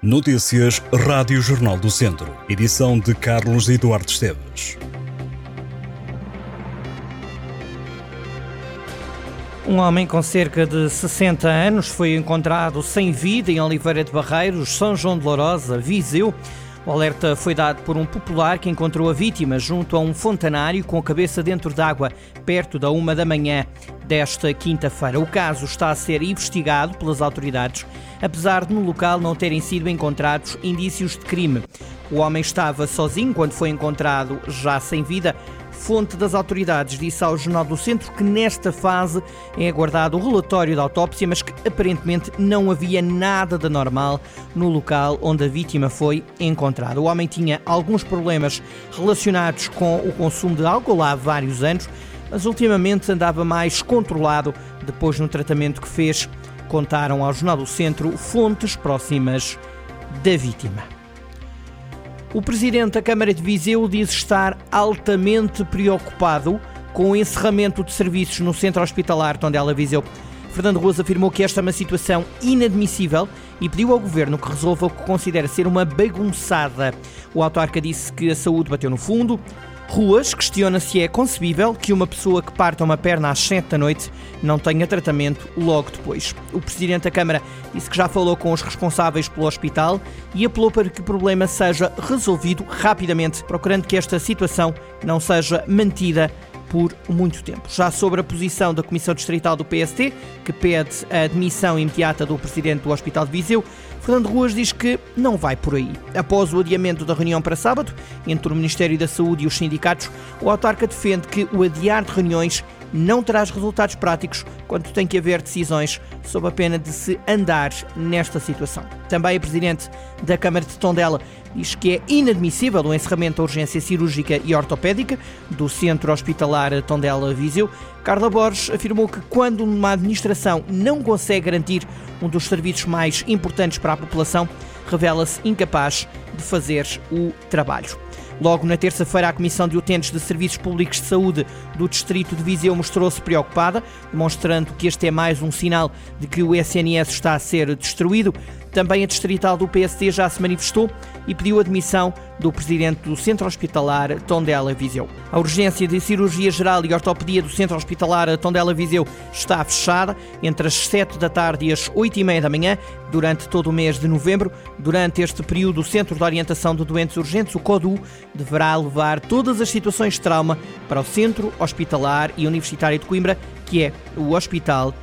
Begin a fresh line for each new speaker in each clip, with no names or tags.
Notícias Rádio Jornal do Centro. Edição de Carlos Eduardo Esteves.
Um homem com cerca de 60 anos foi encontrado sem vida em Oliveira de Barreiros, São João de Lourosa, Viseu. O alerta foi dado por um popular que encontrou a vítima junto a um fontanário com a cabeça dentro d'água, perto da uma da manhã desta quinta-feira. O caso está a ser investigado pelas autoridades, apesar de no local não terem sido encontrados indícios de crime. O homem estava sozinho quando foi encontrado, já sem vida. Fonte das autoridades disse ao Jornal do Centro que nesta fase é aguardado o relatório da autópsia, mas que aparentemente não havia nada de normal no local onde a vítima foi encontrada. O homem tinha alguns problemas relacionados com o consumo de álcool há vários anos, mas ultimamente andava mais controlado depois no tratamento que fez, contaram ao Jornal do Centro fontes próximas da vítima. O presidente da Câmara de Viseu diz estar altamente preocupado com o encerramento de serviços no centro hospitalar Tondela Viseu. Fernando Rosa afirmou que esta é uma situação inadmissível e pediu ao governo que resolva o que considera ser uma bagunçada. O autarca disse que a saúde bateu no fundo, Ruas questiona se é concebível que uma pessoa que parta uma perna às 7 da noite não tenha tratamento logo depois. O presidente da Câmara disse que já falou com os responsáveis pelo hospital e apelou para que o problema seja resolvido rapidamente, procurando que esta situação não seja mantida por muito tempo. Já sobre a posição da Comissão Distrital do PST, que pede a admissão imediata do presidente do Hospital de Viseu, Fernando Ruas diz que não vai por aí. Após o adiamento da reunião para sábado, entre o Ministério da Saúde e os sindicatos, o autarca defende que o adiar de reuniões não traz resultados práticos quando tem que haver decisões sob a pena de se andar nesta situação. Também a Presidente da Câmara de Tondela diz que é inadmissível o encerramento da urgência cirúrgica e ortopédica do Centro Hospitalar Tondela Viseu. Carla Borges afirmou que quando uma administração não consegue garantir um dos serviços mais importantes para a população, revela-se incapaz de fazer o trabalho. Logo na terça-feira, a Comissão de Utentes de Serviços Públicos de Saúde do Distrito de Viseu mostrou-se preocupada, demonstrando que este é mais um sinal de que o SNS está a ser destruído. Também a distrital do PSD já se manifestou e pediu admissão do presidente do Centro Hospitalar Tondela Viseu. A urgência de cirurgia geral e ortopedia do Centro Hospitalar Tondela Viseu está fechada entre as 7 da tarde e as 8 e meia da manhã durante todo o mês de novembro. Durante este período, o Centro de Orientação de Doentes Urgentes, o CODU, deverá levar todas as situações de trauma para o Centro Hospitalar e Universitário de Coimbra, que é o Hospital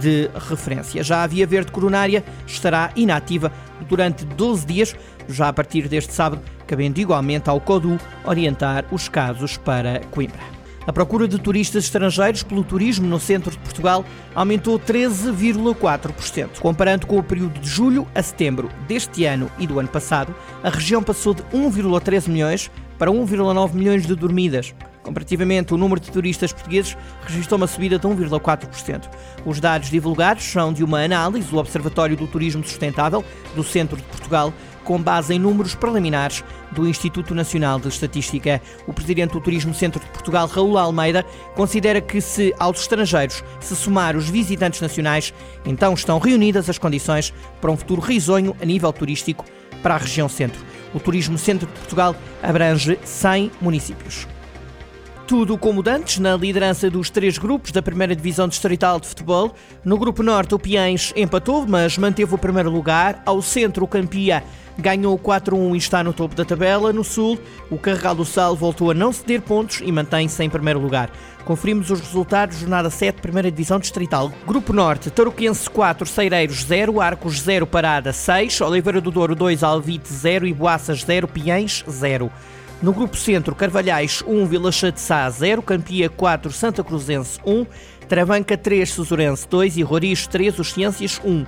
de referência. Já a Via Verde Coronária estará inativa durante 12 dias, já a partir deste sábado, cabendo igualmente ao CODU orientar os casos para Coimbra. A procura de turistas estrangeiros pelo turismo no centro de Portugal aumentou 13,4%. Comparando com o período de julho a setembro deste ano e do ano passado, a região passou de 1,13 milhões para 1,9 milhões de dormidas. Comparativamente, o número de turistas portugueses registrou uma subida de 1,4%. Os dados divulgados são de uma análise do Observatório do Turismo Sustentável do Centro de Portugal, com base em números preliminares do Instituto Nacional de Estatística. O presidente do Turismo Centro de Portugal, Raul Almeida, considera que se aos estrangeiros se somar os visitantes nacionais, então estão reunidas as condições para um futuro risonho a nível turístico para a região centro. O Turismo Centro de Portugal abrange 100 municípios. Tudo como dantes na liderança dos três grupos da primeira divisão distrital de futebol. No grupo norte, o Piens empatou, mas manteve o primeiro lugar. Ao centro, o Campia ganhou 4-1 e está no topo da tabela. No sul, o Carregal do Sal voltou a não ceder pontos e mantém-se em primeiro lugar. Conferimos os resultados jornada 7, primeira divisão distrital. Grupo Norte, Tarouquense 4, Ceireiros 0, Arcos 0, Parada 6, Oliveira do Douro 2, Alvite 0 e Boaças 0, Piens 0. No grupo centro, Carvalhais 1, Vila Sá 0, Campia 4, Santa Cruzense 1, Travanca 3, Susurense 2 e Roriz 3, Os Ciências 1.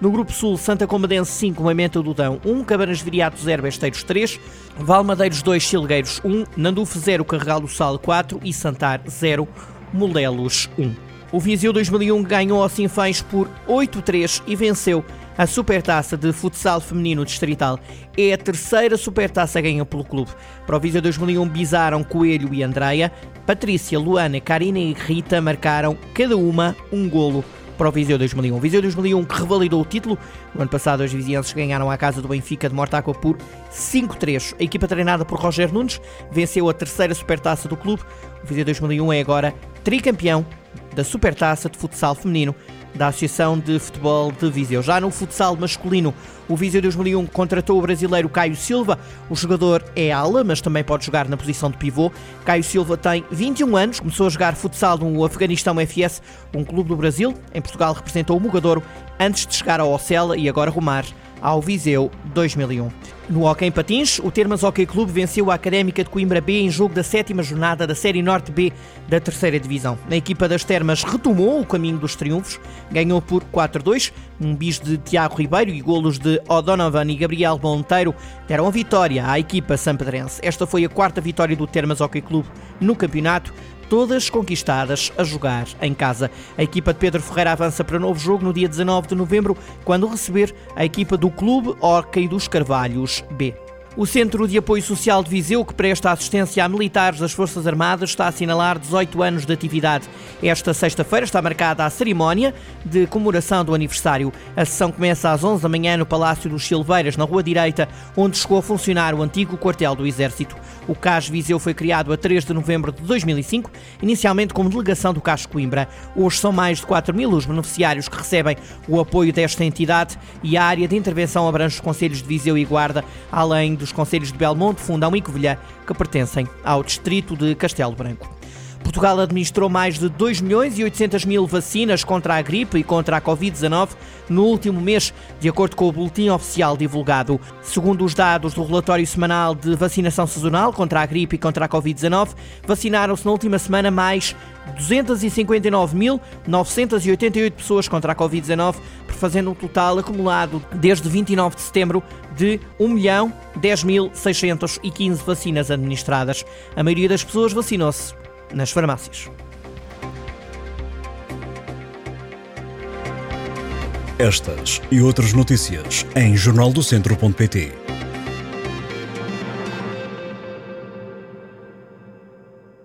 No grupo sul, Santa Comadense 5, Moimenta do Dão 1, Cabanas de Viriato 0, Besteiros 3, Valmadeiros 2, Silgueiros 1, Nandufe 0, Carregal do Sal 4 e Santar 0, Molelos 1. O Viseu 2001 ganhou ao Sinfãs por 8-3 e venceu a Supertaça de Futsal Feminino Distrital é a terceira Supertaça ganha pelo clube. Para o Viseu 2001 bizaram Coelho e Andreia. Patrícia, Luana, Karina e Rita marcaram cada uma um golo para o Viseu 2001. O Viseu 2001 que revalidou o título. No ano passado, os vizinhanças ganharam a casa do Benfica de Mortágua por 5-3. A equipa treinada por Roger Nunes venceu a terceira supertaça do clube. O Viseu 2001 é agora tricampeão da supertaça de futsal feminino da Associação de Futebol de Viseu. Já no futsal masculino, o Viseu 2001 contratou o brasileiro Caio Silva. O jogador é ala, mas também pode jogar na posição de pivô. Caio Silva tem 21 anos, começou a jogar futsal no Afeganistão FS, um clube do Brasil. Em Portugal representou o Mugadouro antes de chegar ao Ocela e agora rumar ao Viseu 2001. No Hockey em Patins, o Termas Hockey Clube venceu a Académica de Coimbra B em jogo da sétima jornada da Série Norte B da terceira divisão. A equipa das Termas retomou o caminho dos triunfos, ganhou por 4-2, um bis de Tiago Ribeiro e golos de O'Donovan e Gabriel Monteiro deram a vitória à equipa sampedrense. Esta foi a quarta vitória do Termas Hockey Clube no campeonato, todas conquistadas a jogar em casa. A equipa de Pedro Ferreira avança para novo jogo no dia 19 de novembro, quando receber a equipa do Clube Orquei dos Carvalhos B. O Centro de Apoio Social de Viseu, que presta assistência a militares das Forças Armadas, está a assinalar 18 anos de atividade. Esta sexta-feira está marcada a cerimónia de comemoração do aniversário. A sessão começa às 11 da manhã no Palácio dos Silveiras, na Rua Direita, onde chegou a funcionar o antigo quartel do Exército. O CAS Viseu foi criado a 3 de novembro de 2005, inicialmente como delegação do CAS Coimbra. Hoje são mais de 4 mil os beneficiários que recebem o apoio desta entidade e a área de intervenção abrange os conselhos de Viseu e Guarda, além de dos conselhos de Belmonte, Fundão e Covilhã, que pertencem ao distrito de Castelo Branco. Portugal administrou mais de 2 milhões e 800 mil vacinas contra a gripe e contra a Covid-19 no último mês, de acordo com o boletim oficial divulgado. Segundo os dados do relatório semanal de vacinação sazonal contra a gripe e contra a Covid-19, vacinaram-se na última semana mais 259.988 pessoas contra a Covid-19, fazendo um total acumulado desde 29 de setembro de 1.010.615 vacinas administradas. A maioria das pessoas vacinou-se nas farmácias.
Estas e outras notícias em jornaldocentro.pt.